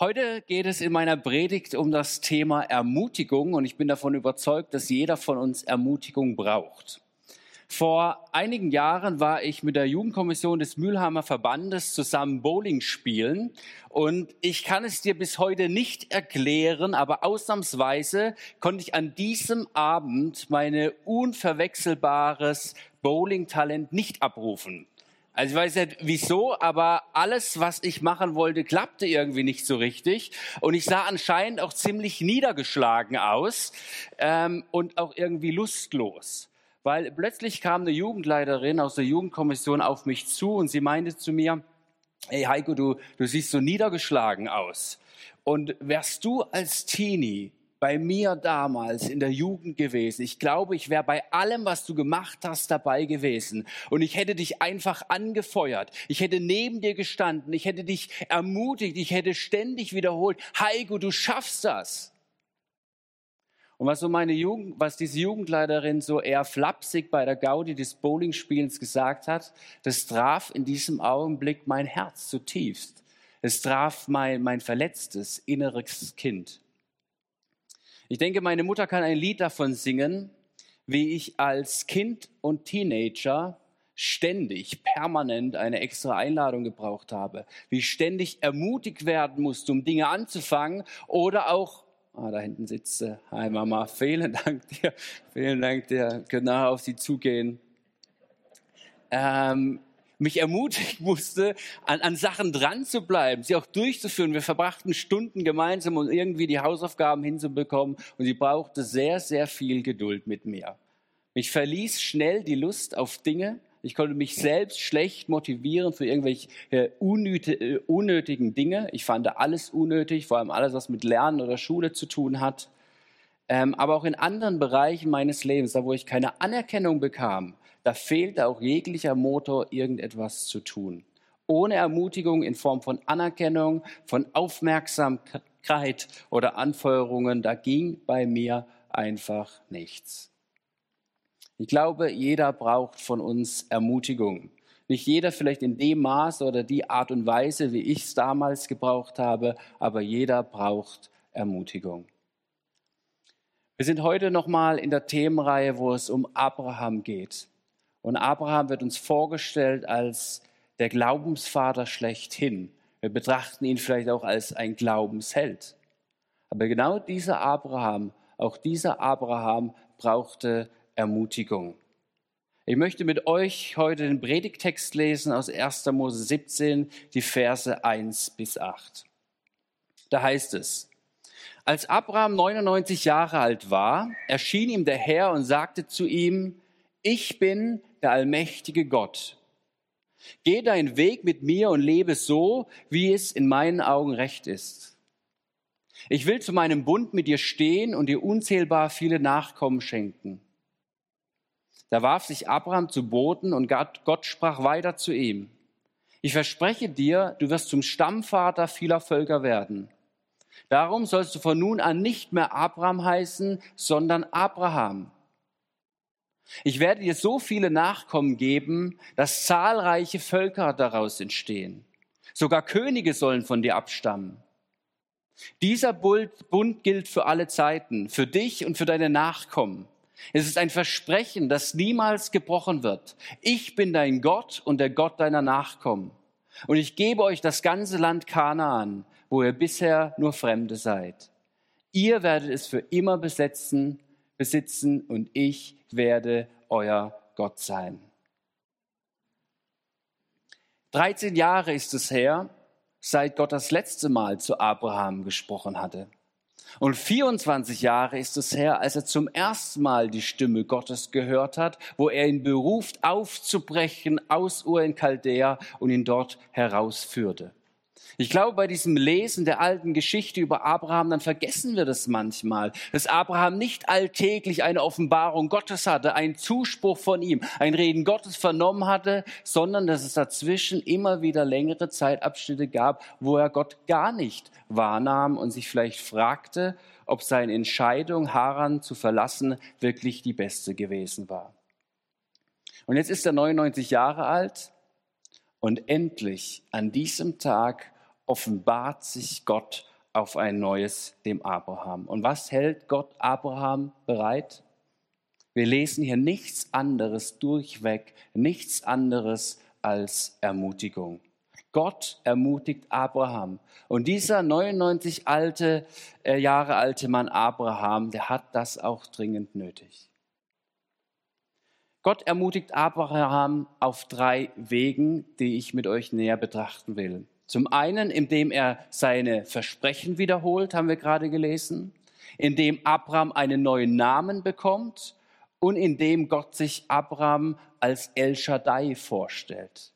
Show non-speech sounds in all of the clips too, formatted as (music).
Heute geht es in meiner Predigt um das Thema Ermutigung und ich bin davon überzeugt, dass jeder von uns Ermutigung braucht. Vor einigen Jahren war ich mit der Jugendkommission des Mülheimer Verbandes zusammen Bowling spielen und ich kann es dir bis heute nicht erklären, aber ausnahmsweise konnte ich an diesem Abend meine unverwechselbares Bowling-Talent nicht abrufen. Also ich weiß nicht wieso, aber alles, was ich machen wollte, klappte irgendwie nicht so richtig. Und ich sah anscheinend auch ziemlich niedergeschlagen aus ähm, und auch irgendwie lustlos. Weil plötzlich kam eine Jugendleiterin aus der Jugendkommission auf mich zu und sie meinte zu mir, hey Heiko, du, du siehst so niedergeschlagen aus. Und wärst du als Teenie bei mir damals in der Jugend gewesen. Ich glaube, ich wäre bei allem, was du gemacht hast, dabei gewesen. Und ich hätte dich einfach angefeuert. Ich hätte neben dir gestanden. Ich hätte dich ermutigt. Ich hätte ständig wiederholt, Heiko, du schaffst das. Und was so meine Jugend, was diese Jugendleiterin so eher flapsig bei der Gaudi des Bowlingspielens gesagt hat, das traf in diesem Augenblick mein Herz zutiefst. Es traf mein, mein verletztes inneres Kind. Ich denke, meine Mutter kann ein Lied davon singen, wie ich als Kind und Teenager ständig, permanent eine extra Einladung gebraucht habe, wie ich ständig ermutigt werden musste, um Dinge anzufangen oder auch, ah, da hinten sitzt sie, hi Mama, vielen Dank dir, vielen Dank dir, können nachher auf sie zugehen. Ähm, mich ermutigen musste, an, an Sachen dran zu bleiben, sie auch durchzuführen. Wir verbrachten Stunden gemeinsam, um irgendwie die Hausaufgaben hinzubekommen. Und sie brauchte sehr, sehr viel Geduld mit mir. Mich verließ schnell die Lust auf Dinge. Ich konnte mich selbst schlecht motivieren für irgendwelche äh, unnötigen Dinge. Ich fand alles unnötig, vor allem alles, was mit Lernen oder Schule zu tun hat. Ähm, aber auch in anderen Bereichen meines Lebens, da wo ich keine Anerkennung bekam, da fehlt auch jeglicher Motor, irgendetwas zu tun. Ohne Ermutigung in Form von Anerkennung, von Aufmerksamkeit oder Anfeuerungen, da ging bei mir einfach nichts. Ich glaube, jeder braucht von uns Ermutigung. Nicht jeder vielleicht in dem Maß oder die Art und Weise, wie ich es damals gebraucht habe, aber jeder braucht Ermutigung. Wir sind heute nochmal in der Themenreihe, wo es um Abraham geht. Und Abraham wird uns vorgestellt als der Glaubensvater schlechthin. Wir betrachten ihn vielleicht auch als ein Glaubensheld. Aber genau dieser Abraham, auch dieser Abraham brauchte Ermutigung. Ich möchte mit euch heute den Predigtext lesen aus 1. Mose 17, die Verse 1 bis 8. Da heißt es, als Abraham 99 Jahre alt war, erschien ihm der Herr und sagte zu ihm, ich bin der allmächtige Gott. Geh deinen Weg mit mir und lebe so, wie es in meinen Augen recht ist. Ich will zu meinem Bund mit dir stehen und dir unzählbar viele Nachkommen schenken. Da warf sich Abraham zu Boden und Gott sprach weiter zu ihm. Ich verspreche dir, du wirst zum Stammvater vieler Völker werden. Darum sollst du von nun an nicht mehr Abraham heißen, sondern Abraham ich werde dir so viele Nachkommen geben, dass zahlreiche Völker daraus entstehen. Sogar Könige sollen von dir abstammen. Dieser Bund gilt für alle Zeiten, für dich und für deine Nachkommen. Es ist ein Versprechen, das niemals gebrochen wird. Ich bin dein Gott und der Gott deiner Nachkommen. Und ich gebe euch das ganze Land Kanaan, wo ihr bisher nur Fremde seid. Ihr werdet es für immer besetzen, besitzen und ich werde euer Gott sein. 13 Jahre ist es her, seit Gott das letzte Mal zu Abraham gesprochen hatte. Und 24 Jahre ist es her, als er zum ersten Mal die Stimme Gottes gehört hat, wo er ihn beruft, aufzubrechen aus Ur in Chaldea und ihn dort herausführte. Ich glaube, bei diesem Lesen der alten Geschichte über Abraham, dann vergessen wir das manchmal, dass Abraham nicht alltäglich eine Offenbarung Gottes hatte, einen Zuspruch von ihm, ein Reden Gottes vernommen hatte, sondern dass es dazwischen immer wieder längere Zeitabschnitte gab, wo er Gott gar nicht wahrnahm und sich vielleicht fragte, ob seine Entscheidung, Haran zu verlassen, wirklich die beste gewesen war. Und jetzt ist er 99 Jahre alt und endlich an diesem Tag offenbart sich Gott auf ein neues dem Abraham. Und was hält Gott Abraham bereit? Wir lesen hier nichts anderes durchweg, nichts anderes als Ermutigung. Gott ermutigt Abraham. Und dieser 99 alte, äh, Jahre alte Mann Abraham, der hat das auch dringend nötig. Gott ermutigt Abraham auf drei Wegen, die ich mit euch näher betrachten will. Zum einen, indem er seine Versprechen wiederholt, haben wir gerade gelesen, indem Abraham einen neuen Namen bekommt und indem Gott sich Abraham als El Shaddai vorstellt.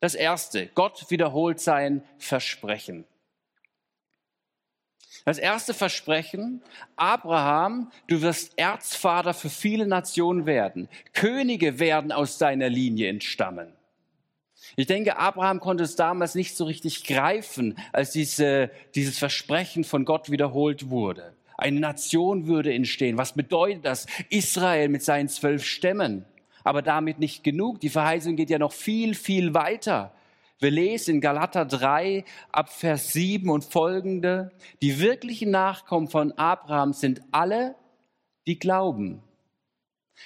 Das erste, Gott wiederholt sein Versprechen. Das erste Versprechen, Abraham, du wirst Erzvater für viele Nationen werden. Könige werden aus deiner Linie entstammen. Ich denke, Abraham konnte es damals nicht so richtig greifen, als diese, dieses Versprechen von Gott wiederholt wurde. Eine Nation würde entstehen. Was bedeutet das? Israel mit seinen zwölf Stämmen. Aber damit nicht genug. Die Verheißung geht ja noch viel, viel weiter. Wir lesen in Galater 3 ab Vers 7 und folgende, die wirklichen Nachkommen von Abraham sind alle, die glauben.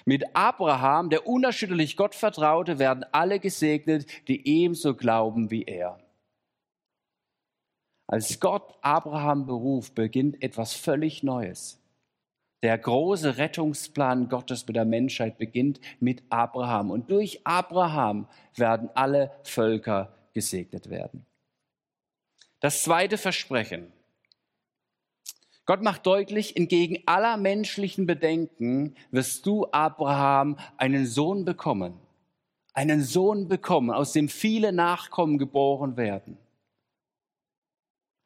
Mit Abraham, der unerschütterlich Gott vertraute, werden alle gesegnet, die ebenso glauben wie er. Als Gott Abraham beruft, beginnt etwas völlig Neues. Der große Rettungsplan Gottes mit der Menschheit beginnt mit Abraham. Und durch Abraham werden alle Völker gesegnet werden. Das zweite Versprechen. Gott macht deutlich, entgegen aller menschlichen Bedenken wirst du, Abraham, einen Sohn bekommen. Einen Sohn bekommen, aus dem viele Nachkommen geboren werden.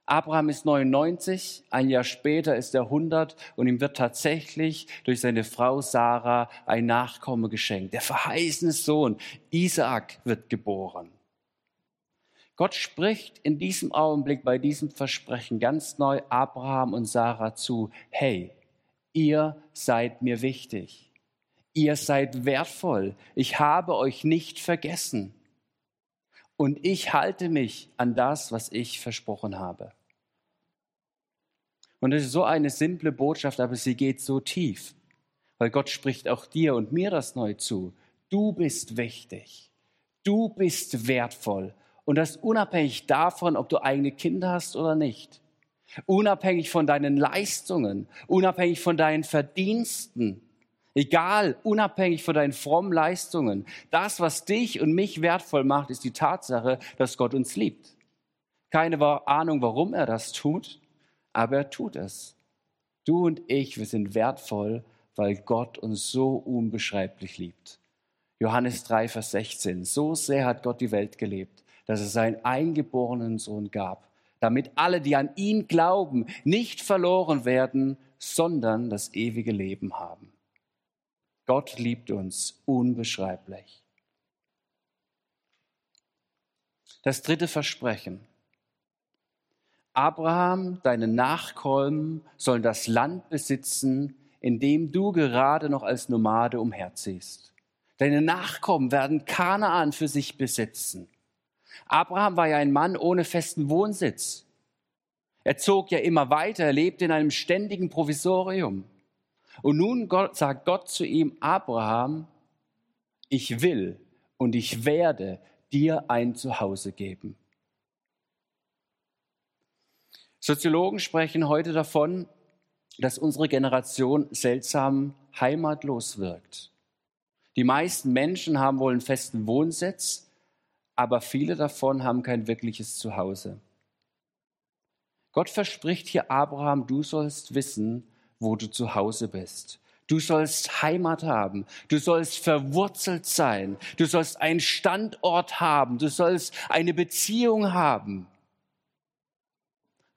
Abraham ist 99, ein Jahr später ist er 100 und ihm wird tatsächlich durch seine Frau Sarah ein Nachkomme geschenkt. Der verheißene Sohn Isaak wird geboren. Gott spricht in diesem Augenblick bei diesem Versprechen ganz neu Abraham und Sarah zu, hey, ihr seid mir wichtig. Ihr seid wertvoll. Ich habe euch nicht vergessen. Und ich halte mich an das, was ich versprochen habe. Und es ist so eine simple Botschaft, aber sie geht so tief, weil Gott spricht auch dir und mir das neu zu. Du bist wichtig. Du bist wertvoll. Und das unabhängig davon, ob du eigene Kinder hast oder nicht. Unabhängig von deinen Leistungen, unabhängig von deinen Verdiensten. Egal, unabhängig von deinen frommen Leistungen. Das, was dich und mich wertvoll macht, ist die Tatsache, dass Gott uns liebt. Keine Ahnung, warum er das tut, aber er tut es. Du und ich, wir sind wertvoll, weil Gott uns so unbeschreiblich liebt. Johannes 3, Vers 16. So sehr hat Gott die Welt gelebt, dass es seinen eingeborenen Sohn gab, damit alle, die an ihn glauben, nicht verloren werden, sondern das ewige Leben haben. Gott liebt uns unbeschreiblich. Das dritte Versprechen. Abraham, deine Nachkommen sollen das Land besitzen, in dem du gerade noch als Nomade umherziehst. Deine Nachkommen werden Kanaan für sich besitzen. Abraham war ja ein Mann ohne festen Wohnsitz. Er zog ja immer weiter, er lebte in einem ständigen Provisorium. Und nun sagt Gott zu ihm, Abraham, ich will und ich werde dir ein Zuhause geben. Soziologen sprechen heute davon, dass unsere Generation seltsam heimatlos wirkt. Die meisten Menschen haben wohl einen festen Wohnsitz, aber viele davon haben kein wirkliches Zuhause. Gott verspricht hier Abraham, du sollst wissen, wo du zu Hause bist. Du sollst Heimat haben. Du sollst verwurzelt sein. Du sollst einen Standort haben. Du sollst eine Beziehung haben.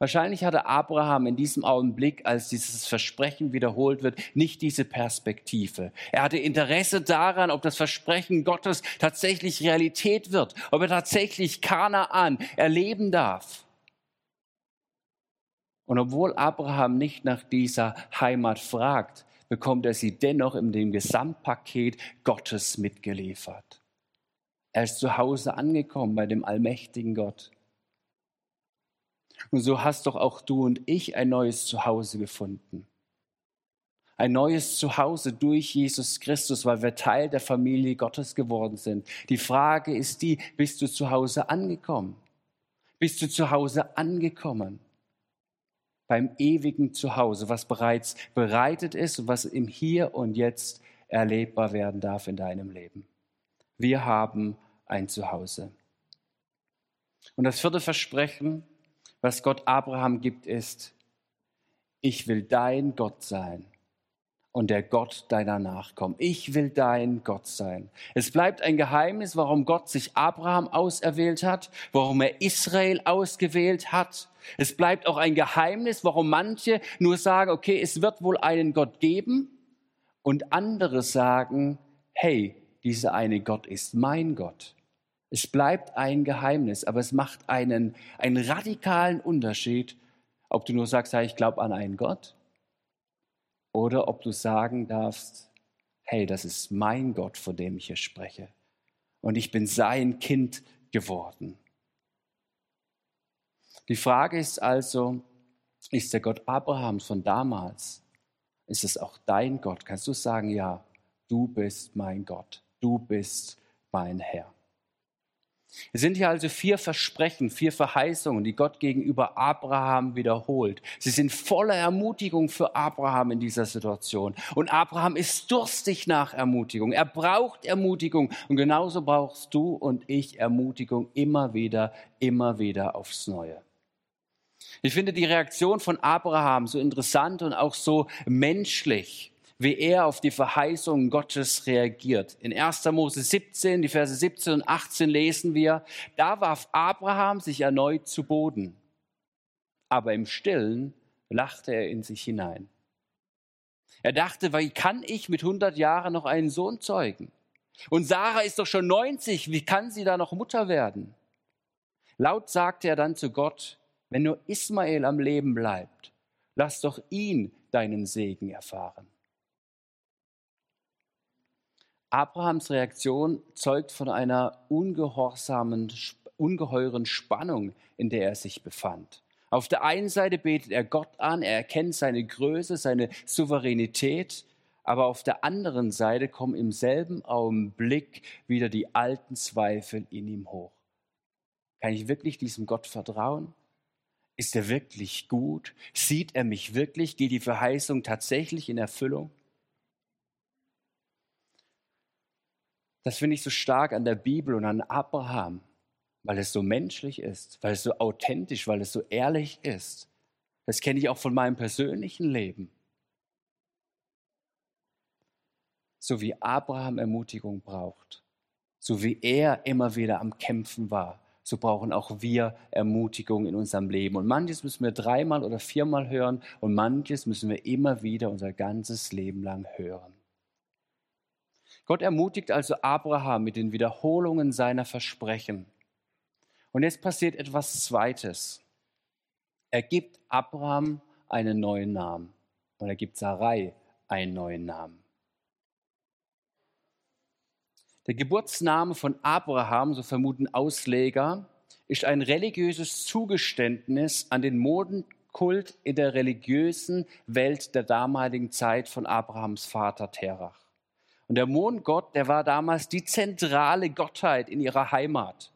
Wahrscheinlich hatte Abraham in diesem Augenblick, als dieses Versprechen wiederholt wird, nicht diese Perspektive. Er hatte Interesse daran, ob das Versprechen Gottes tatsächlich Realität wird, ob er tatsächlich Kanaan erleben darf. Und obwohl Abraham nicht nach dieser Heimat fragt, bekommt er sie dennoch in dem Gesamtpaket Gottes mitgeliefert. Er ist zu Hause angekommen bei dem allmächtigen Gott. Und so hast doch auch du und ich ein neues Zuhause gefunden. Ein neues Zuhause durch Jesus Christus, weil wir Teil der Familie Gottes geworden sind. Die Frage ist die, bist du zu Hause angekommen? Bist du zu Hause angekommen? Beim ewigen Zuhause, was bereits bereitet ist und was im Hier und Jetzt erlebbar werden darf in deinem Leben. Wir haben ein Zuhause. Und das vierte Versprechen, was Gott Abraham gibt, ist, ich will dein Gott sein und der Gott deiner Nachkommen. Ich will dein Gott sein. Es bleibt ein Geheimnis, warum Gott sich Abraham auserwählt hat, warum er Israel ausgewählt hat. Es bleibt auch ein Geheimnis, warum manche nur sagen, okay, es wird wohl einen Gott geben und andere sagen, hey, dieser eine Gott ist mein Gott. Es bleibt ein Geheimnis, aber es macht einen, einen radikalen Unterschied, ob du nur sagst, ja, ich glaube an einen Gott, oder ob du sagen darfst, hey, das ist mein Gott, vor dem ich hier spreche. Und ich bin sein Kind geworden. Die Frage ist also, ist der Gott Abrahams von damals, ist es auch dein Gott? Kannst du sagen, ja, du bist mein Gott, du bist mein Herr. Es sind hier also vier Versprechen, vier Verheißungen, die Gott gegenüber Abraham wiederholt. Sie sind voller Ermutigung für Abraham in dieser Situation. Und Abraham ist durstig nach Ermutigung. Er braucht Ermutigung. Und genauso brauchst du und ich Ermutigung immer wieder, immer wieder aufs Neue. Ich finde die Reaktion von Abraham so interessant und auch so menschlich wie er auf die Verheißungen Gottes reagiert. In 1. Mose 17, die Verse 17 und 18 lesen wir, da warf Abraham sich erneut zu Boden, aber im stillen lachte er in sich hinein. Er dachte, wie kann ich mit 100 Jahren noch einen Sohn zeugen? Und Sarah ist doch schon 90, wie kann sie da noch Mutter werden? Laut sagte er dann zu Gott, wenn nur Ismael am Leben bleibt, lass doch ihn deinen Segen erfahren. Abrahams Reaktion zeugt von einer ungehorsamen, ungeheuren Spannung, in der er sich befand. Auf der einen Seite betet er Gott an, er erkennt seine Größe, seine Souveränität, aber auf der anderen Seite kommen im selben Augenblick wieder die alten Zweifel in ihm hoch. Kann ich wirklich diesem Gott vertrauen? Ist er wirklich gut? Sieht er mich wirklich? Geht die Verheißung tatsächlich in Erfüllung? Das finde ich so stark an der Bibel und an Abraham, weil es so menschlich ist, weil es so authentisch, weil es so ehrlich ist. Das kenne ich auch von meinem persönlichen Leben. So wie Abraham Ermutigung braucht, so wie er immer wieder am Kämpfen war, so brauchen auch wir Ermutigung in unserem Leben. Und manches müssen wir dreimal oder viermal hören und manches müssen wir immer wieder unser ganzes Leben lang hören. Gott ermutigt also Abraham mit den Wiederholungen seiner Versprechen. Und jetzt passiert etwas Zweites. Er gibt Abraham einen neuen Namen und er gibt Sarai einen neuen Namen. Der Geburtsname von Abraham, so vermuten Ausleger, ist ein religiöses Zugeständnis an den Modenkult in der religiösen Welt der damaligen Zeit von Abrahams Vater Terach. Und der Mondgott, der war damals die zentrale Gottheit in ihrer Heimat.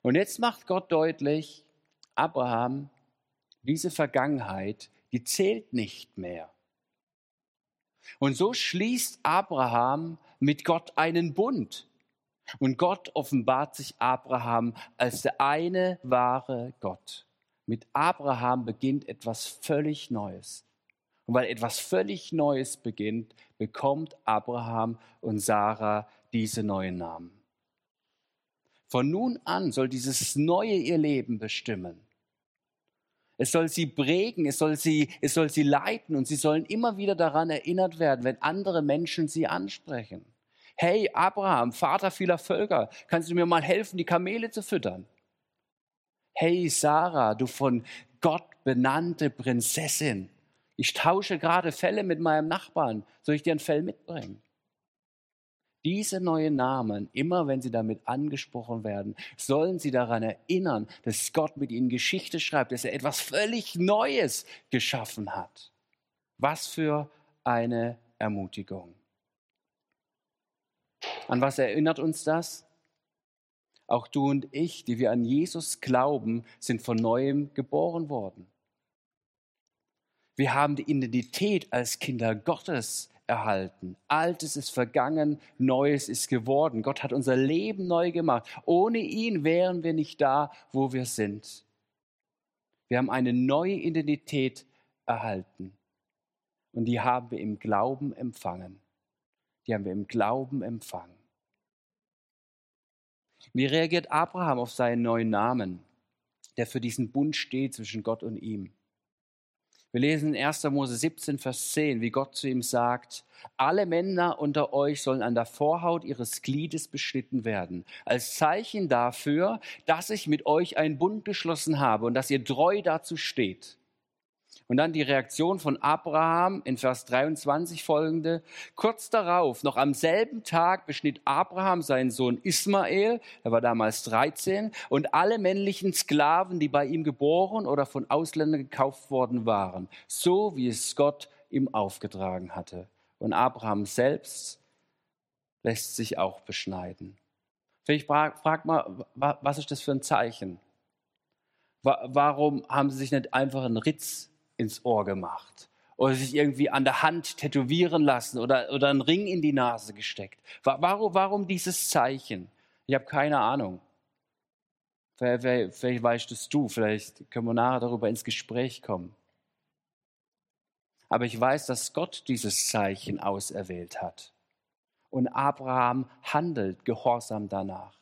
Und jetzt macht Gott deutlich, Abraham, diese Vergangenheit, die zählt nicht mehr. Und so schließt Abraham mit Gott einen Bund. Und Gott offenbart sich Abraham als der eine wahre Gott. Mit Abraham beginnt etwas völlig Neues. Und weil etwas völlig Neues beginnt, bekommt Abraham und Sarah diese neuen Namen. Von nun an soll dieses Neue ihr Leben bestimmen. Es soll sie prägen, es soll sie, es soll sie leiten und sie sollen immer wieder daran erinnert werden, wenn andere Menschen sie ansprechen. Hey, Abraham, Vater vieler Völker, kannst du mir mal helfen, die Kamele zu füttern? Hey, Sarah, du von Gott benannte Prinzessin, ich tausche gerade Fälle mit meinem Nachbarn. Soll ich dir ein Fell mitbringen? Diese neuen Namen, immer wenn sie damit angesprochen werden, sollen sie daran erinnern, dass Gott mit ihnen Geschichte schreibt, dass er etwas völlig Neues geschaffen hat. Was für eine Ermutigung. An was erinnert uns das? Auch du und ich, die wir an Jesus glauben, sind von neuem geboren worden. Wir haben die Identität als Kinder Gottes erhalten. Altes ist vergangen, Neues ist geworden. Gott hat unser Leben neu gemacht. Ohne ihn wären wir nicht da, wo wir sind. Wir haben eine neue Identität erhalten. Und die haben wir im Glauben empfangen. Die haben wir im Glauben empfangen. Wie reagiert Abraham auf seinen neuen Namen, der für diesen Bund steht zwischen Gott und ihm? Wir lesen in 1. Mose 17, Vers 10, wie Gott zu ihm sagt, alle Männer unter euch sollen an der Vorhaut ihres Gliedes beschnitten werden, als Zeichen dafür, dass ich mit euch einen Bund geschlossen habe und dass ihr treu dazu steht. Und dann die Reaktion von Abraham in Vers 23 folgende. Kurz darauf, noch am selben Tag, beschnitt Abraham seinen Sohn Ismael, er war damals 13, und alle männlichen Sklaven, die bei ihm geboren oder von Ausländern gekauft worden waren, so wie es Gott ihm aufgetragen hatte. Und Abraham selbst lässt sich auch beschneiden. Ich frage frag mal, was ist das für ein Zeichen? Warum haben sie sich nicht einfach einen Ritz ins Ohr gemacht oder sich irgendwie an der Hand tätowieren lassen oder, oder einen Ring in die Nase gesteckt. Warum, warum dieses Zeichen? Ich habe keine Ahnung. Vielleicht, vielleicht weißt es du, vielleicht können wir nachher darüber ins Gespräch kommen. Aber ich weiß, dass Gott dieses Zeichen auserwählt hat. Und Abraham handelt gehorsam danach.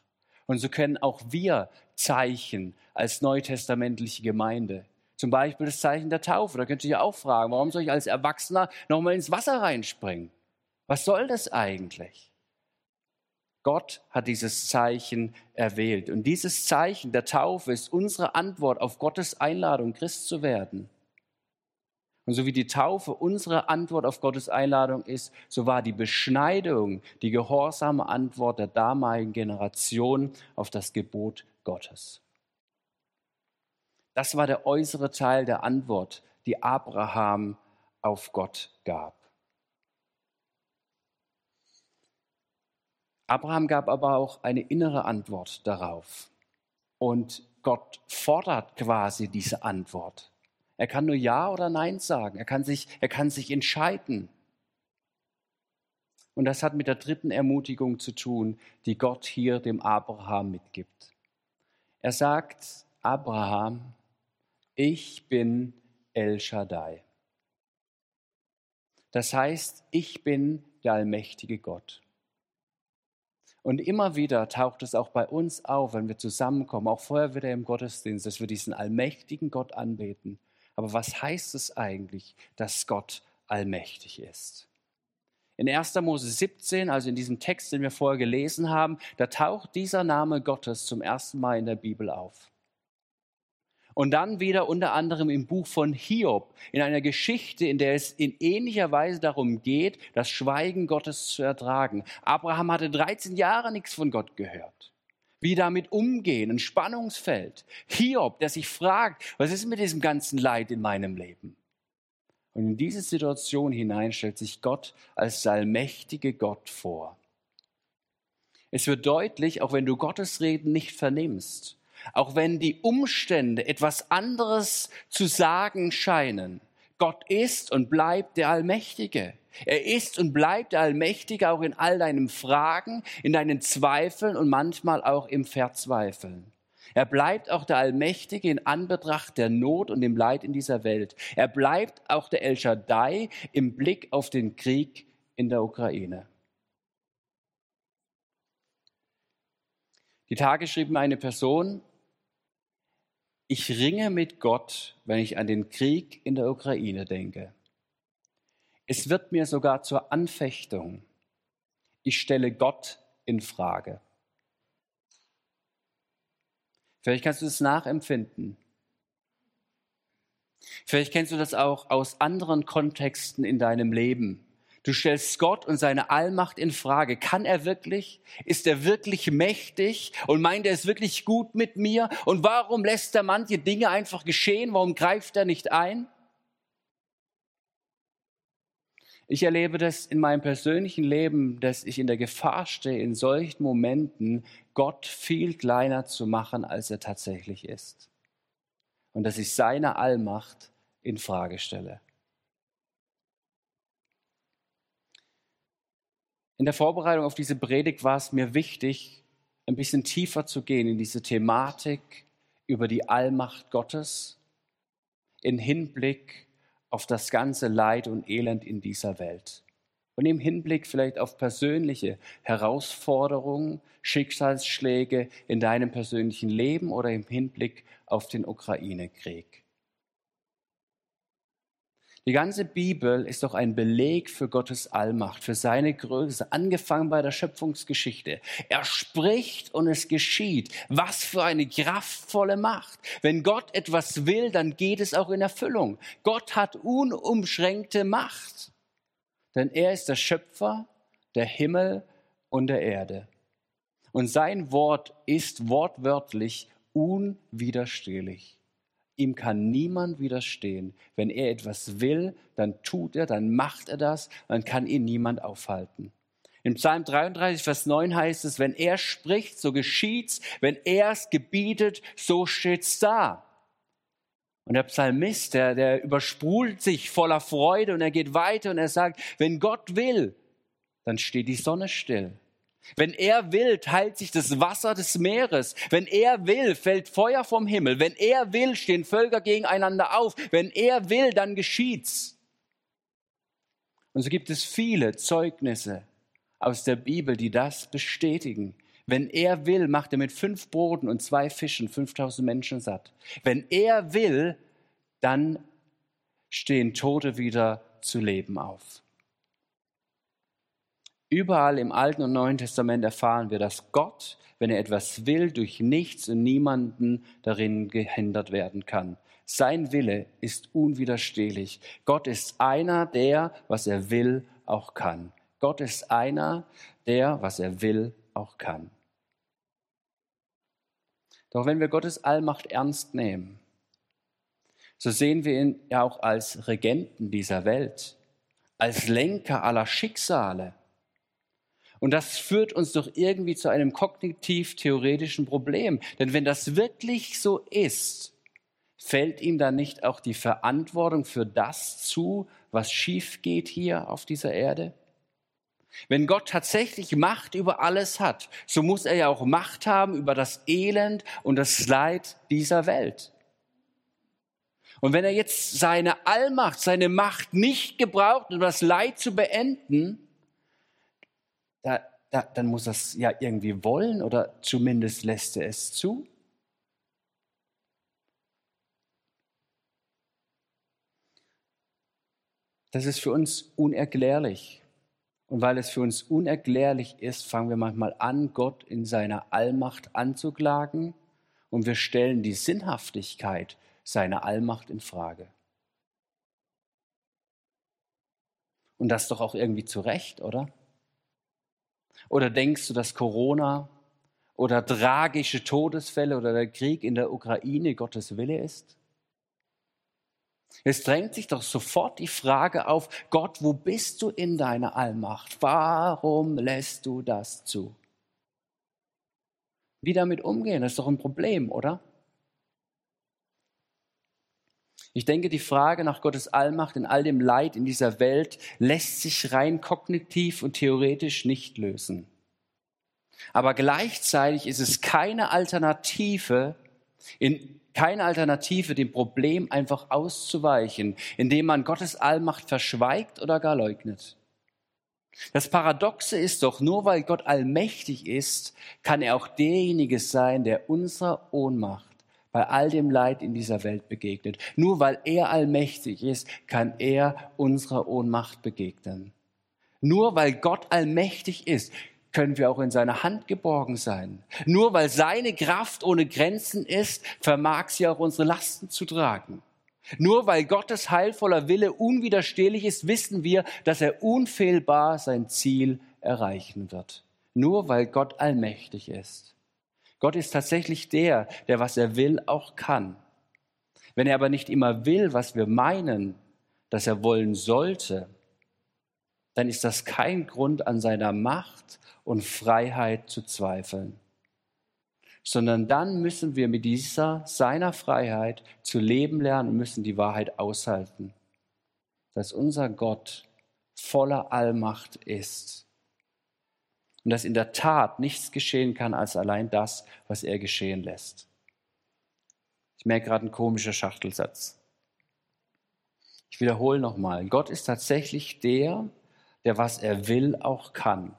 Und so können auch wir Zeichen als neutestamentliche Gemeinde zum Beispiel das Zeichen der Taufe. Da könnt ihr ja auch fragen, warum soll ich als Erwachsener nochmal ins Wasser reinspringen? Was soll das eigentlich? Gott hat dieses Zeichen erwählt. Und dieses Zeichen der Taufe ist unsere Antwort auf Gottes Einladung, Christ zu werden. Und so wie die Taufe unsere Antwort auf Gottes Einladung ist, so war die Beschneidung die gehorsame Antwort der damaligen Generation auf das Gebot Gottes. Das war der äußere Teil der Antwort, die Abraham auf Gott gab. Abraham gab aber auch eine innere Antwort darauf. Und Gott fordert quasi diese Antwort. Er kann nur Ja oder Nein sagen. Er kann sich, er kann sich entscheiden. Und das hat mit der dritten Ermutigung zu tun, die Gott hier dem Abraham mitgibt. Er sagt, Abraham, ich bin El Shaddai. Das heißt, ich bin der allmächtige Gott. Und immer wieder taucht es auch bei uns auf, wenn wir zusammenkommen, auch vorher wieder im Gottesdienst, dass wir diesen allmächtigen Gott anbeten. Aber was heißt es eigentlich, dass Gott allmächtig ist? In 1. Mose 17, also in diesem Text, den wir vorher gelesen haben, da taucht dieser Name Gottes zum ersten Mal in der Bibel auf. Und dann wieder unter anderem im Buch von Hiob, in einer Geschichte, in der es in ähnlicher Weise darum geht, das Schweigen Gottes zu ertragen. Abraham hatte 13 Jahre nichts von Gott gehört. Wie damit umgehen, ein Spannungsfeld. Hiob, der sich fragt, was ist mit diesem ganzen Leid in meinem Leben? Und in diese Situation hinein stellt sich Gott als allmächtige Gott vor. Es wird deutlich, auch wenn du Gottes Reden nicht vernimmst, auch wenn die Umstände etwas anderes zu sagen scheinen. Gott ist und bleibt der Allmächtige. Er ist und bleibt der Allmächtige auch in all deinen Fragen, in deinen Zweifeln und manchmal auch im Verzweifeln. Er bleibt auch der Allmächtige in Anbetracht der Not und dem Leid in dieser Welt. Er bleibt auch der El Shaddai im Blick auf den Krieg in der Ukraine. Die Tage schrieb mir eine Person, ich ringe mit Gott, wenn ich an den Krieg in der Ukraine denke. Es wird mir sogar zur Anfechtung. Ich stelle Gott in Frage. Vielleicht kannst du das nachempfinden. Vielleicht kennst du das auch aus anderen Kontexten in deinem Leben. Du stellst Gott und seine Allmacht in Frage. Kann er wirklich? Ist er wirklich mächtig? Und meint er es wirklich gut mit mir? Und warum lässt er manche Dinge einfach geschehen? Warum greift er nicht ein? Ich erlebe das in meinem persönlichen Leben, dass ich in der Gefahr stehe, in solchen Momenten Gott viel kleiner zu machen, als er tatsächlich ist. Und dass ich seine Allmacht in Frage stelle. In der Vorbereitung auf diese Predigt war es mir wichtig, ein bisschen tiefer zu gehen in diese Thematik über die Allmacht Gottes in Hinblick auf das ganze Leid und Elend in dieser Welt. Und im Hinblick vielleicht auf persönliche Herausforderungen, Schicksalsschläge in deinem persönlichen Leben oder im Hinblick auf den Ukraine-Krieg. Die ganze Bibel ist doch ein Beleg für Gottes Allmacht, für seine Größe, angefangen bei der Schöpfungsgeschichte. Er spricht und es geschieht. Was für eine kraftvolle Macht. Wenn Gott etwas will, dann geht es auch in Erfüllung. Gott hat unumschränkte Macht, denn er ist der Schöpfer der Himmel und der Erde. Und sein Wort ist wortwörtlich unwiderstehlich. Ihm kann niemand widerstehen. Wenn er etwas will, dann tut er, dann macht er das, dann kann ihn niemand aufhalten. In Psalm 33, Vers 9 heißt es, wenn er spricht, so geschieht's, wenn er es gebietet, so steht's da. Und der Psalmist, der, der übersprudelt sich voller Freude und er geht weiter und er sagt, wenn Gott will, dann steht die Sonne still. Wenn er will, teilt sich das Wasser des Meeres. Wenn er will, fällt Feuer vom Himmel. Wenn er will, stehen Völker gegeneinander auf. Wenn er will, dann geschieht's. Und so gibt es viele Zeugnisse aus der Bibel, die das bestätigen. Wenn er will, macht er mit fünf Broten und zwei Fischen 5000 Menschen satt. Wenn er will, dann stehen Tote wieder zu Leben auf. Überall im Alten und Neuen Testament erfahren wir, dass Gott, wenn er etwas will, durch nichts und niemanden darin gehindert werden kann. Sein Wille ist unwiderstehlich. Gott ist einer, der, was er will, auch kann. Gott ist einer, der, was er will, auch kann. Doch wenn wir Gottes Allmacht ernst nehmen, so sehen wir ihn ja auch als Regenten dieser Welt, als Lenker aller Schicksale, und das führt uns doch irgendwie zu einem kognitiv-theoretischen Problem. Denn wenn das wirklich so ist, fällt ihm dann nicht auch die Verantwortung für das zu, was schief geht hier auf dieser Erde? Wenn Gott tatsächlich Macht über alles hat, so muss er ja auch Macht haben über das Elend und das Leid dieser Welt. Und wenn er jetzt seine Allmacht, seine Macht nicht gebraucht, um das Leid zu beenden, da, da, dann muss er es ja irgendwie wollen oder zumindest lässt er es zu. Das ist für uns unerklärlich. Und weil es für uns unerklärlich ist, fangen wir manchmal an, Gott in seiner Allmacht anzuklagen und wir stellen die Sinnhaftigkeit seiner Allmacht in Frage. Und das doch auch irgendwie zu Recht, oder? Oder denkst du, dass Corona oder tragische Todesfälle oder der Krieg in der Ukraine Gottes Wille ist? Es drängt sich doch sofort die Frage auf, Gott, wo bist du in deiner Allmacht? Warum lässt du das zu? Wie damit umgehen, das ist doch ein Problem, oder? Ich denke, die Frage nach Gottes Allmacht in all dem Leid in dieser Welt lässt sich rein kognitiv und theoretisch nicht lösen. Aber gleichzeitig ist es keine Alternative, in, keine Alternative, dem Problem einfach auszuweichen, indem man Gottes Allmacht verschweigt oder gar leugnet. Das Paradoxe ist doch, nur weil Gott allmächtig ist, kann er auch derjenige sein, der unserer Ohnmacht bei all dem Leid in dieser Welt begegnet. Nur weil er allmächtig ist, kann er unserer Ohnmacht begegnen. Nur weil Gott allmächtig ist, können wir auch in seiner Hand geborgen sein. Nur weil seine Kraft ohne Grenzen ist, vermag sie auch unsere Lasten zu tragen. Nur weil Gottes heilvoller Wille unwiderstehlich ist, wissen wir, dass er unfehlbar sein Ziel erreichen wird. Nur weil Gott allmächtig ist. Gott ist tatsächlich der, der was er will, auch kann. Wenn er aber nicht immer will, was wir meinen, dass er wollen sollte, dann ist das kein Grund an seiner Macht und Freiheit zu zweifeln sondern dann müssen wir mit dieser seiner Freiheit zu leben lernen und müssen die Wahrheit aushalten, dass unser Gott voller Allmacht ist und dass in der Tat nichts geschehen kann als allein das, was er geschehen lässt. Ich merke gerade einen komischen Schachtelsatz. Ich wiederhole nochmal. Gott ist tatsächlich der, der was er will, auch kann.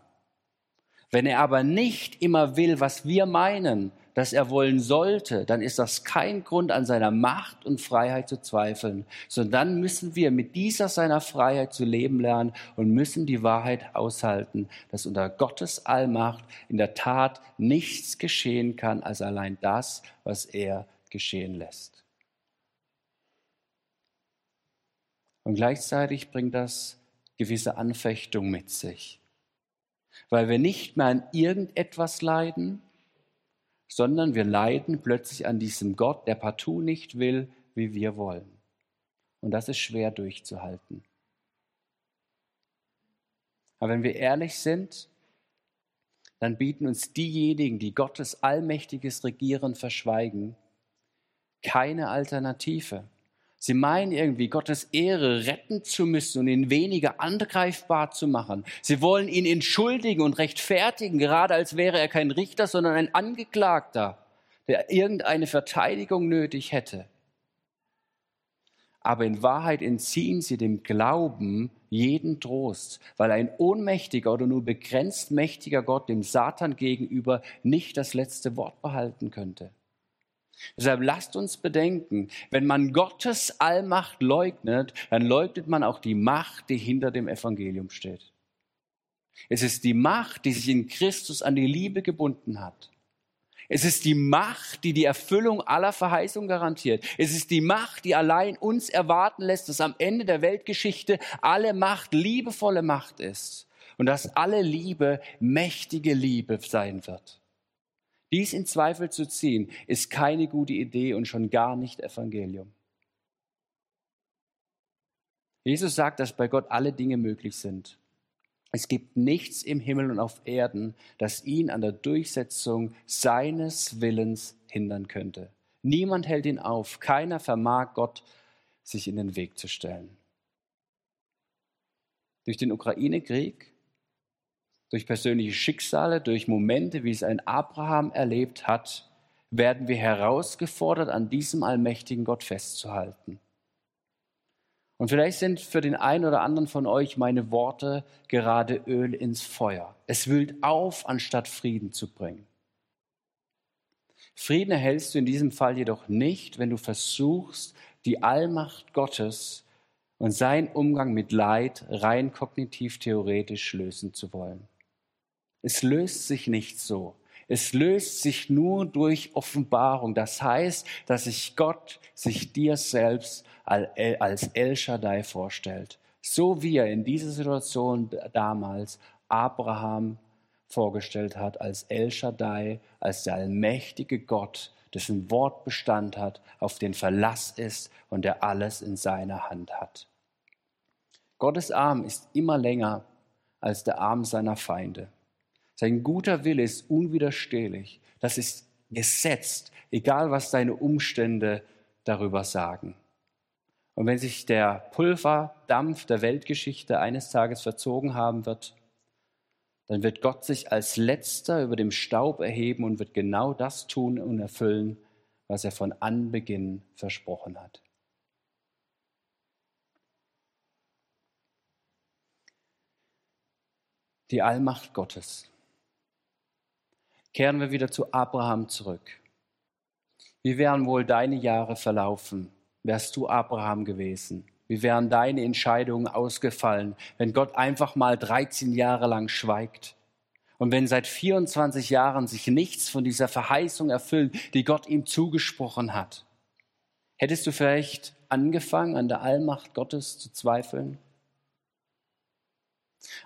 Wenn er aber nicht immer will, was wir meinen, dass er wollen sollte, dann ist das kein Grund an seiner Macht und Freiheit zu zweifeln, sondern dann müssen wir mit dieser seiner Freiheit zu leben lernen und müssen die Wahrheit aushalten, dass unter Gottes Allmacht in der Tat nichts geschehen kann als allein das, was er geschehen lässt. Und gleichzeitig bringt das gewisse Anfechtung mit sich, weil wir nicht mehr an irgendetwas leiden, sondern wir leiden plötzlich an diesem Gott, der partout nicht will, wie wir wollen. Und das ist schwer durchzuhalten. Aber wenn wir ehrlich sind, dann bieten uns diejenigen, die Gottes allmächtiges Regieren verschweigen, keine Alternative. Sie meinen irgendwie, Gottes Ehre retten zu müssen und ihn weniger angreifbar zu machen. Sie wollen ihn entschuldigen und rechtfertigen, gerade als wäre er kein Richter, sondern ein Angeklagter, der irgendeine Verteidigung nötig hätte. Aber in Wahrheit entziehen sie dem Glauben jeden Trost, weil ein ohnmächtiger oder nur begrenzt mächtiger Gott dem Satan gegenüber nicht das letzte Wort behalten könnte. Deshalb lasst uns bedenken, wenn man Gottes Allmacht leugnet, dann leugnet man auch die Macht, die hinter dem Evangelium steht. Es ist die Macht, die sich in Christus an die Liebe gebunden hat. Es ist die Macht, die die Erfüllung aller Verheißungen garantiert. Es ist die Macht, die allein uns erwarten lässt, dass am Ende der Weltgeschichte alle Macht liebevolle Macht ist und dass alle Liebe mächtige Liebe sein wird. Dies in Zweifel zu ziehen, ist keine gute Idee und schon gar nicht Evangelium. Jesus sagt, dass bei Gott alle Dinge möglich sind. Es gibt nichts im Himmel und auf Erden, das ihn an der Durchsetzung seines Willens hindern könnte. Niemand hält ihn auf, keiner vermag Gott, sich in den Weg zu stellen. Durch den Ukraine-Krieg durch persönliche Schicksale, durch Momente, wie es ein Abraham erlebt hat, werden wir herausgefordert, an diesem allmächtigen Gott festzuhalten. Und vielleicht sind für den einen oder anderen von euch meine Worte gerade Öl ins Feuer. Es wühlt auf, anstatt Frieden zu bringen. Frieden erhältst du in diesem Fall jedoch nicht, wenn du versuchst, die Allmacht Gottes und seinen Umgang mit Leid rein kognitiv theoretisch lösen zu wollen. Es löst sich nicht so. Es löst sich nur durch Offenbarung. Das heißt, dass sich Gott sich dir selbst als El Shaddai vorstellt. So wie er in dieser Situation damals Abraham vorgestellt hat als El Shaddai, als der allmächtige Gott, dessen Wort Bestand hat, auf den Verlass ist und der alles in seiner Hand hat. Gottes Arm ist immer länger als der Arm seiner Feinde. Sein guter Wille ist unwiderstehlich. Das ist gesetzt, egal was deine Umstände darüber sagen. Und wenn sich der Pulverdampf der Weltgeschichte eines Tages verzogen haben wird, dann wird Gott sich als letzter über dem Staub erheben und wird genau das tun und erfüllen, was er von Anbeginn versprochen hat. Die Allmacht Gottes Kehren wir wieder zu Abraham zurück. Wie wären wohl deine Jahre verlaufen, wärst du Abraham gewesen? Wie wären deine Entscheidungen ausgefallen, wenn Gott einfach mal 13 Jahre lang schweigt? Und wenn seit 24 Jahren sich nichts von dieser Verheißung erfüllt, die Gott ihm zugesprochen hat? Hättest du vielleicht angefangen, an der Allmacht Gottes zu zweifeln?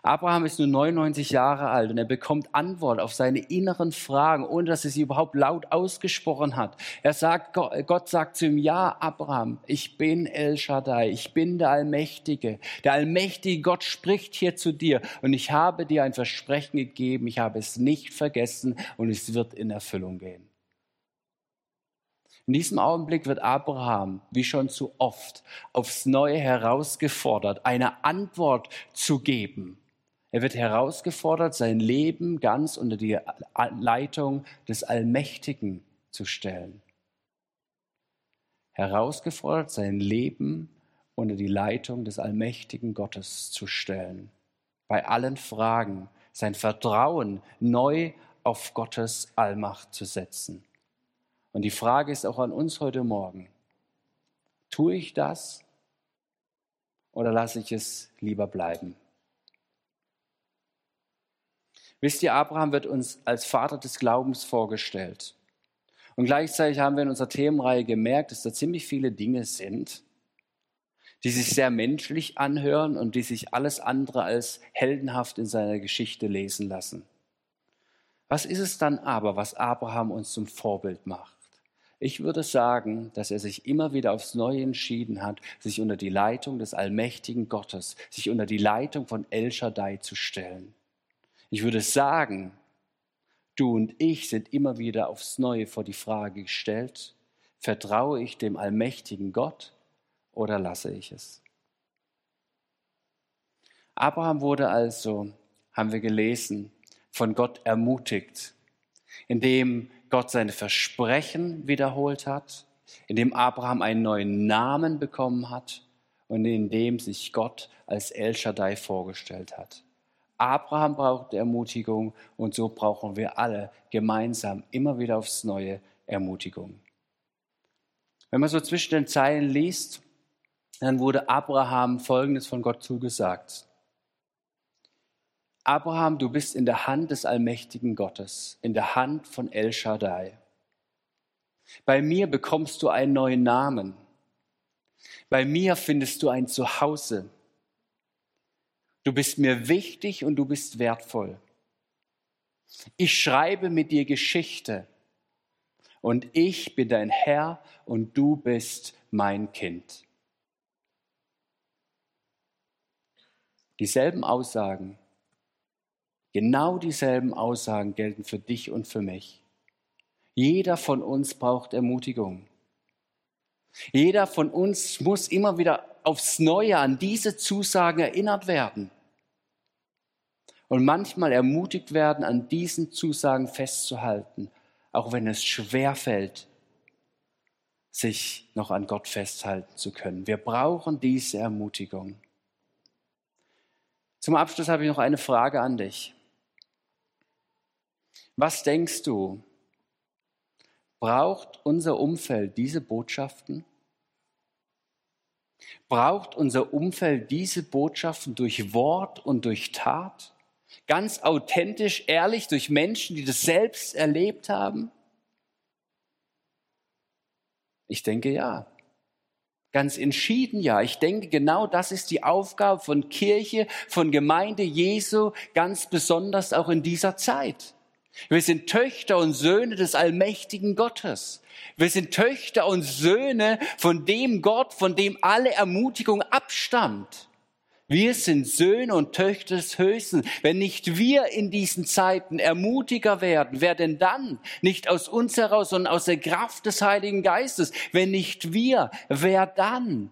Abraham ist nur 99 Jahre alt und er bekommt Antwort auf seine inneren Fragen, ohne dass er sie überhaupt laut ausgesprochen hat. Er sagt, Gott sagt zu ihm, ja, Abraham, ich bin El Shaddai, ich bin der Allmächtige. Der allmächtige Gott spricht hier zu dir und ich habe dir ein Versprechen gegeben, ich habe es nicht vergessen und es wird in Erfüllung gehen. In diesem Augenblick wird Abraham, wie schon zu oft, aufs Neue herausgefordert, eine Antwort zu geben. Er wird herausgefordert, sein Leben ganz unter die Leitung des Allmächtigen zu stellen. Herausgefordert, sein Leben unter die Leitung des allmächtigen Gottes zu stellen. Bei allen Fragen sein Vertrauen neu auf Gottes Allmacht zu setzen. Und die Frage ist auch an uns heute Morgen, tue ich das oder lasse ich es lieber bleiben? Wisst ihr, Abraham wird uns als Vater des Glaubens vorgestellt. Und gleichzeitig haben wir in unserer Themenreihe gemerkt, dass da ziemlich viele Dinge sind, die sich sehr menschlich anhören und die sich alles andere als heldenhaft in seiner Geschichte lesen lassen. Was ist es dann aber, was Abraham uns zum Vorbild macht? Ich würde sagen, dass er sich immer wieder aufs Neue entschieden hat, sich unter die Leitung des allmächtigen Gottes, sich unter die Leitung von El Shaddai zu stellen. Ich würde sagen, du und ich sind immer wieder aufs Neue vor die Frage gestellt, vertraue ich dem allmächtigen Gott oder lasse ich es? Abraham wurde also, haben wir gelesen, von Gott ermutigt, indem Gott seine Versprechen wiederholt hat, in dem Abraham einen neuen Namen bekommen hat und in dem sich Gott als El Shaddai vorgestellt hat. Abraham braucht Ermutigung und so brauchen wir alle gemeinsam immer wieder aufs Neue Ermutigung. Wenn man so zwischen den Zeilen liest, dann wurde Abraham Folgendes von Gott zugesagt. Abraham, du bist in der Hand des allmächtigen Gottes, in der Hand von El Shaddai. Bei mir bekommst du einen neuen Namen. Bei mir findest du ein Zuhause. Du bist mir wichtig und du bist wertvoll. Ich schreibe mit dir Geschichte und ich bin dein Herr und du bist mein Kind. Dieselben Aussagen Genau dieselben Aussagen gelten für dich und für mich. Jeder von uns braucht Ermutigung. Jeder von uns muss immer wieder aufs Neue an diese Zusagen erinnert werden. Und manchmal ermutigt werden, an diesen Zusagen festzuhalten, auch wenn es schwer fällt, sich noch an Gott festhalten zu können. Wir brauchen diese Ermutigung. Zum Abschluss habe ich noch eine Frage an dich. Was denkst du? Braucht unser Umfeld diese Botschaften? Braucht unser Umfeld diese Botschaften durch Wort und durch Tat? Ganz authentisch, ehrlich, durch Menschen, die das selbst erlebt haben? Ich denke ja. Ganz entschieden ja. Ich denke, genau das ist die Aufgabe von Kirche, von Gemeinde Jesu, ganz besonders auch in dieser Zeit. Wir sind Töchter und Söhne des allmächtigen Gottes. Wir sind Töchter und Söhne von dem Gott, von dem alle Ermutigung abstammt. Wir sind Söhne und Töchter des Höchsten. Wenn nicht wir in diesen Zeiten ermutiger werden, wer denn dann? Nicht aus uns heraus, sondern aus der Kraft des Heiligen Geistes. Wenn nicht wir, wer dann?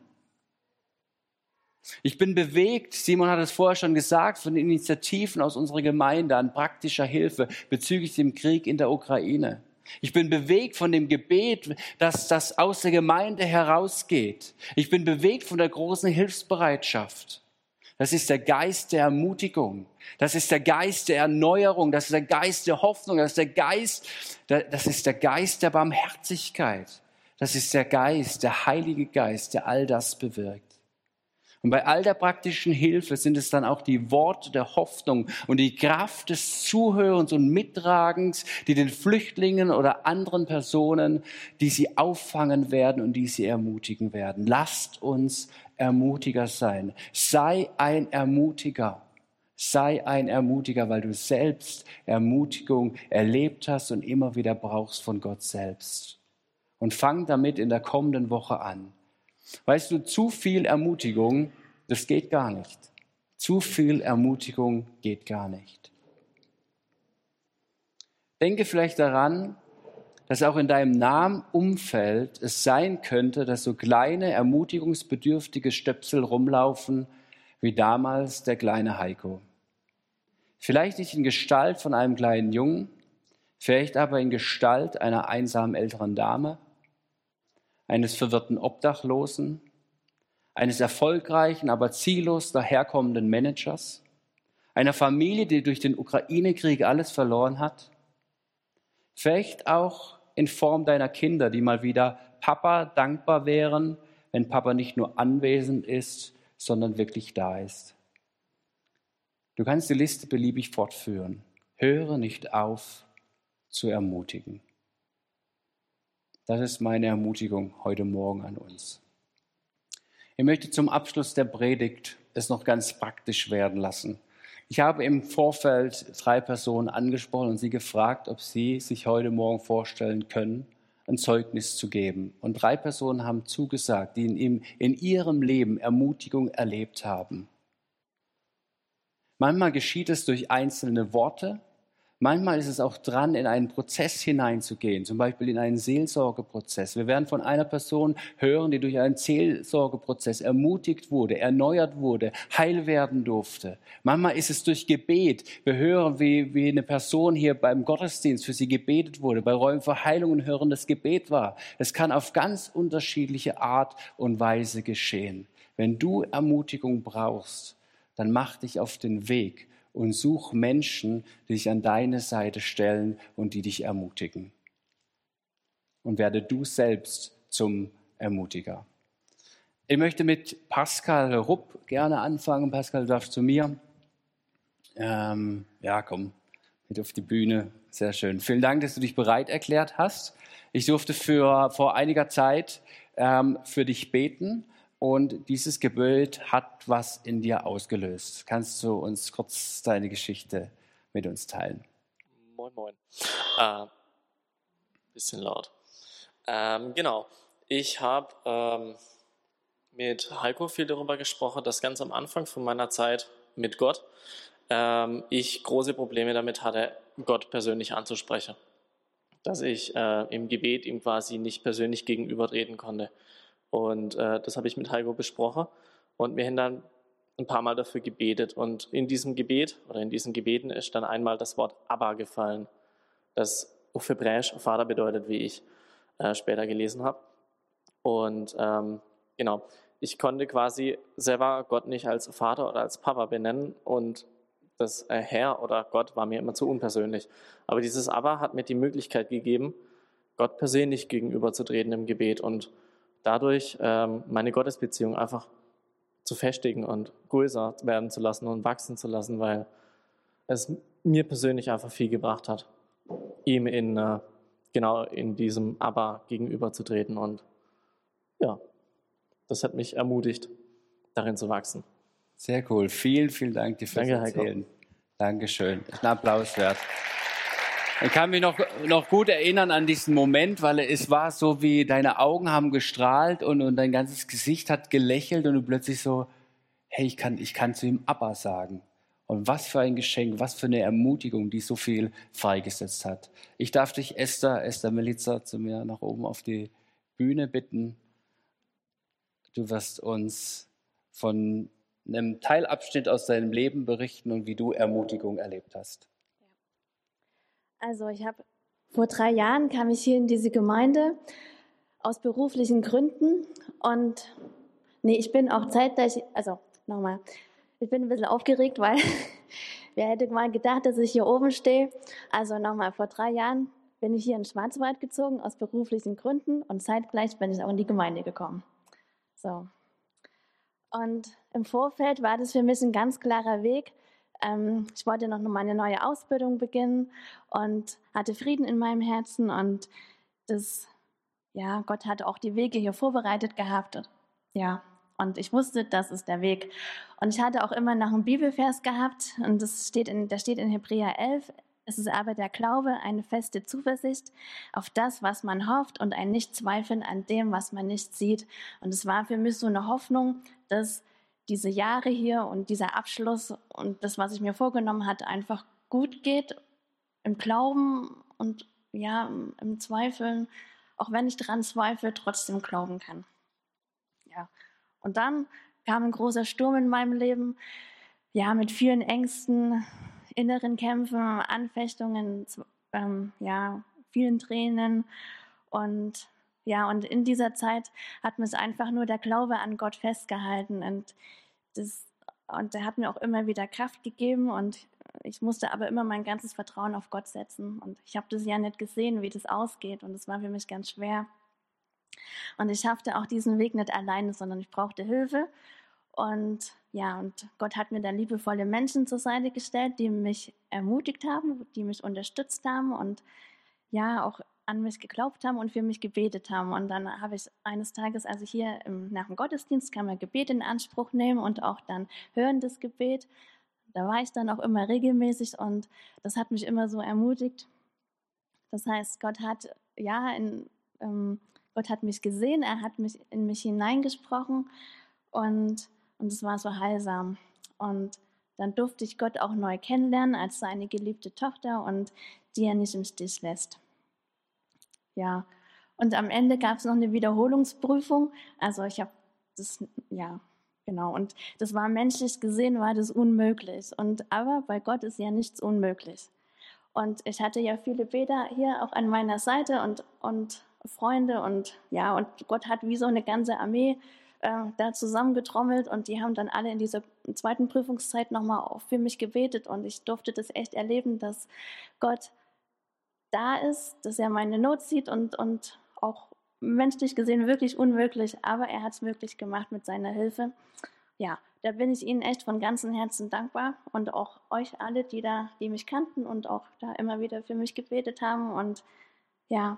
Ich bin bewegt, Simon hat es vorher schon gesagt, von Initiativen aus unserer Gemeinde an praktischer Hilfe bezüglich dem Krieg in der Ukraine. Ich bin bewegt von dem Gebet, dass das aus der Gemeinde herausgeht. Ich bin bewegt von der großen Hilfsbereitschaft. Das ist der Geist der Ermutigung. Das ist der Geist der Erneuerung. Das ist der Geist der Hoffnung. Das ist der Geist, das ist der Geist der Barmherzigkeit. Das ist der Geist, der Heilige Geist, der all das bewirkt. Und bei all der praktischen Hilfe sind es dann auch die Worte der Hoffnung und die Kraft des Zuhörens und Mittragens, die den Flüchtlingen oder anderen Personen, die sie auffangen werden und die sie ermutigen werden. Lasst uns Ermutiger sein. Sei ein Ermutiger. Sei ein Ermutiger, weil du selbst Ermutigung erlebt hast und immer wieder brauchst von Gott selbst. Und fang damit in der kommenden Woche an. Weißt du, zu viel Ermutigung, das geht gar nicht. Zu viel Ermutigung geht gar nicht. Denke vielleicht daran, dass auch in deinem nahen Umfeld es sein könnte, dass so kleine, ermutigungsbedürftige Stöpsel rumlaufen, wie damals der kleine Heiko. Vielleicht nicht in Gestalt von einem kleinen Jungen, vielleicht aber in Gestalt einer einsamen älteren Dame, eines verwirrten Obdachlosen, eines erfolgreichen, aber ziellos daherkommenden Managers, einer Familie, die durch den Ukraine-Krieg alles verloren hat, vielleicht auch in Form deiner Kinder, die mal wieder Papa dankbar wären, wenn Papa nicht nur anwesend ist, sondern wirklich da ist. Du kannst die Liste beliebig fortführen. Höre nicht auf zu ermutigen. Das ist meine Ermutigung heute Morgen an uns. Ich möchte zum Abschluss der Predigt es noch ganz praktisch werden lassen. Ich habe im Vorfeld drei Personen angesprochen und sie gefragt, ob sie sich heute Morgen vorstellen können, ein Zeugnis zu geben. Und drei Personen haben zugesagt, die in, ihrem Leben Ermutigung erlebt haben. Manchmal geschieht es durch einzelne Worte, Manchmal ist es auch dran, in einen Prozess hineinzugehen, zum Beispiel in einen Seelsorgeprozess. Wir werden von einer Person hören, die durch einen Seelsorgeprozess ermutigt wurde, erneuert wurde, heil werden durfte. Manchmal ist es durch Gebet. Wir hören, wie, wie eine Person hier beim Gottesdienst für sie gebetet wurde, bei Räumen für Heilung und Hören das Gebet war. Es kann auf ganz unterschiedliche Art und Weise geschehen. Wenn du Ermutigung brauchst, dann mach dich auf den Weg und such Menschen, die sich an deine Seite stellen und die dich ermutigen. Und werde du selbst zum Ermutiger. Ich möchte mit Pascal Rupp gerne anfangen. Pascal, du darfst zu mir. Ähm, ja, komm, mit auf die Bühne. Sehr schön. Vielen Dank, dass du dich bereit erklärt hast. Ich durfte für, vor einiger Zeit ähm, für dich beten und dieses Gebet hat was in dir ausgelöst. Kannst du uns kurz deine Geschichte mit uns teilen? Moin, moin. Äh, bisschen laut. Ähm, genau. Ich habe ähm, mit Heiko viel darüber gesprochen, dass ganz am Anfang von meiner Zeit mit Gott ähm, ich große Probleme damit hatte, Gott persönlich anzusprechen. Dass ich äh, im Gebet ihm quasi nicht persönlich gegenübertreten konnte. Und äh, das habe ich mit Heiko besprochen. Und wir haben dann ein paar Mal dafür gebetet. Und in diesem Gebet oder in diesen Gebeten ist dann einmal das Wort Abba gefallen, das auf Hebräisch Vater bedeutet, wie ich äh, später gelesen habe. Und ähm, genau, ich konnte quasi selber Gott nicht als Vater oder als Papa benennen und das äh, Herr oder Gott war mir immer zu unpersönlich. Aber dieses Abba hat mir die Möglichkeit gegeben, Gott persönlich gegenüberzutreten im Gebet und dadurch ähm, meine Gottesbeziehung einfach zu festigen und größer werden zu lassen und wachsen zu lassen, weil es mir persönlich einfach viel gebracht hat, ihm in äh, genau in diesem Aber gegenüberzutreten und ja, das hat mich ermutigt, darin zu wachsen. Sehr cool. Vielen, vielen Dank dir fürs Danke, Erzählen. Heiko. Dankeschön. Ein Applaus wert. Ich kann mich noch, noch gut erinnern an diesen Moment, weil es war so wie deine Augen haben gestrahlt und, und dein ganzes Gesicht hat gelächelt und du plötzlich so, hey, ich kann, ich kann zu ihm Abba sagen. Und was für ein Geschenk, was für eine Ermutigung, die so viel freigesetzt hat. Ich darf dich, Esther, Esther Melitzer, zu mir nach oben auf die Bühne bitten. Du wirst uns von einem Teilabschnitt aus deinem Leben berichten und wie du Ermutigung erlebt hast. Also ich habe vor drei Jahren kam ich hier in diese Gemeinde aus beruflichen Gründen und nee, ich bin auch zeitgleich, also nochmal, ich bin ein bisschen aufgeregt, weil (laughs) wer hätte mal gedacht, dass ich hier oben stehe. Also nochmal, vor drei Jahren bin ich hier in Schwarzwald gezogen aus beruflichen Gründen und zeitgleich bin ich auch in die Gemeinde gekommen. So. Und im Vorfeld war das für mich ein ganz klarer Weg. Ähm, ich wollte noch meine neue Ausbildung beginnen und hatte Frieden in meinem Herzen und das, ja, Gott hatte auch die Wege hier vorbereitet gehabt. Ja, und ich wusste, das ist der Weg. Und ich hatte auch immer noch einen Bibelvers gehabt und das steht in, der steht in Hebräer 11. Es ist aber der Glaube, eine feste Zuversicht auf das, was man hofft und ein Nichtzweifeln an dem, was man nicht sieht. Und es war für mich so eine Hoffnung, dass diese Jahre hier und dieser Abschluss und das, was ich mir vorgenommen hatte, einfach gut geht im Glauben und ja, im Zweifeln, auch wenn ich dran zweifle, trotzdem glauben kann. Ja. Und dann kam ein großer Sturm in meinem Leben, ja, mit vielen Ängsten, inneren Kämpfen, Anfechtungen, ähm, ja, vielen Tränen und ja, und in dieser Zeit hat mich einfach nur der Glaube an Gott festgehalten und das, und der hat mir auch immer wieder Kraft gegeben und ich musste aber immer mein ganzes Vertrauen auf Gott setzen und ich habe das ja nicht gesehen, wie das ausgeht und es war für mich ganz schwer. Und ich schaffte auch diesen Weg nicht alleine, sondern ich brauchte Hilfe und ja, und Gott hat mir dann liebevolle Menschen zur Seite gestellt, die mich ermutigt haben, die mich unterstützt haben und ja, auch an mich geglaubt haben und für mich gebetet haben. Und dann habe ich eines Tages, also hier nach dem Gottesdienst, kann man Gebet in Anspruch nehmen und auch dann hörendes Gebet. Da war ich dann auch immer regelmäßig und das hat mich immer so ermutigt. Das heißt, Gott hat, ja, in, ähm, Gott hat mich gesehen, er hat mich in mich hineingesprochen und und es war so heilsam. Und dann durfte ich Gott auch neu kennenlernen als seine geliebte Tochter und die er nicht im Stich lässt. Ja, und am Ende gab es noch eine Wiederholungsprüfung. Also ich habe das, ja, genau. Und das war menschlich gesehen, war das unmöglich. Und aber bei Gott ist ja nichts unmöglich. Und ich hatte ja viele Beter hier auch an meiner Seite und, und Freunde und ja, und Gott hat wie so eine ganze Armee äh, da zusammengetrommelt und die haben dann alle in dieser zweiten Prüfungszeit nochmal für mich gebetet und ich durfte das echt erleben, dass Gott da ist, dass er meine Not sieht und, und auch menschlich gesehen wirklich unmöglich, aber er hat es möglich gemacht mit seiner Hilfe. Ja, da bin ich Ihnen echt von ganzem Herzen dankbar und auch euch alle, die da, die mich kannten und auch da immer wieder für mich gebetet haben und ja,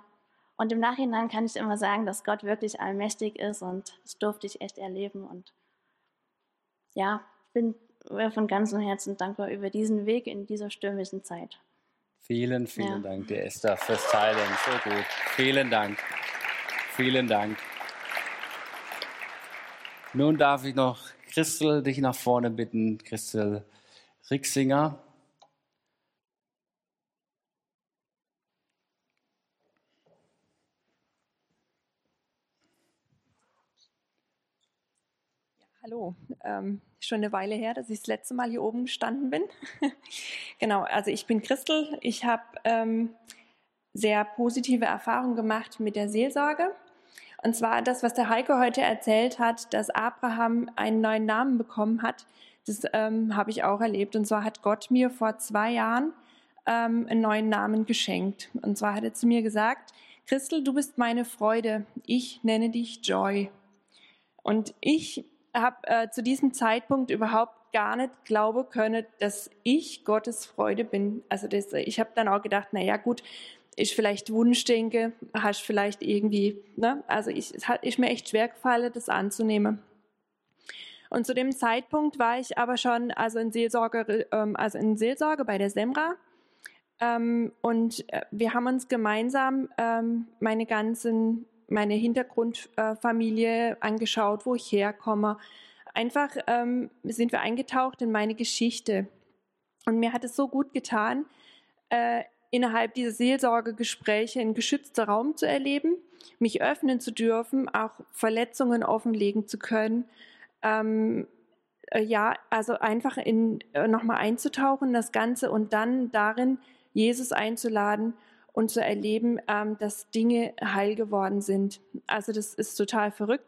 und im Nachhinein kann ich immer sagen, dass Gott wirklich allmächtig ist und das durfte ich echt erleben. Und ja, bin von ganzem Herzen dankbar über diesen Weg in dieser stürmischen Zeit. Vielen, vielen ja. Dank dir, Esther, fürs Teilen. So gut. Vielen Dank. Vielen Dank. Nun darf ich noch Christel dich nach vorne bitten, Christel Rixinger. Hallo, ähm, schon eine Weile her, dass ich das letzte Mal hier oben gestanden bin. (laughs) genau, also ich bin Christel. Ich habe ähm, sehr positive Erfahrungen gemacht mit der Seelsorge. Und zwar das, was der Heiko heute erzählt hat, dass Abraham einen neuen Namen bekommen hat. Das ähm, habe ich auch erlebt. Und zwar hat Gott mir vor zwei Jahren ähm, einen neuen Namen geschenkt. Und zwar hat er zu mir gesagt, Christel, du bist meine Freude. Ich nenne dich Joy. Und ich habe äh, zu diesem Zeitpunkt überhaupt gar nicht glauben können, dass ich Gottes Freude bin. Also das, ich habe dann auch gedacht, na ja gut, ich vielleicht Wunschdenke, hast vielleicht irgendwie, ne? Also ich, es hat ist mir echt schwer gefallen, das anzunehmen. Und zu dem Zeitpunkt war ich aber schon also in Seelsorge, ähm, also in Seelsorge bei der Semra. Ähm, und äh, wir haben uns gemeinsam ähm, meine ganzen meine Hintergrundfamilie angeschaut, wo ich herkomme. Einfach ähm, sind wir eingetaucht in meine Geschichte. Und mir hat es so gut getan, äh, innerhalb dieser Seelsorgegespräche einen geschützten Raum zu erleben, mich öffnen zu dürfen, auch Verletzungen offenlegen zu können. Ähm, äh, ja, also einfach in, äh, nochmal einzutauchen, das Ganze und dann darin Jesus einzuladen und zu erleben, ähm, dass Dinge heil geworden sind. Also das ist total verrückt.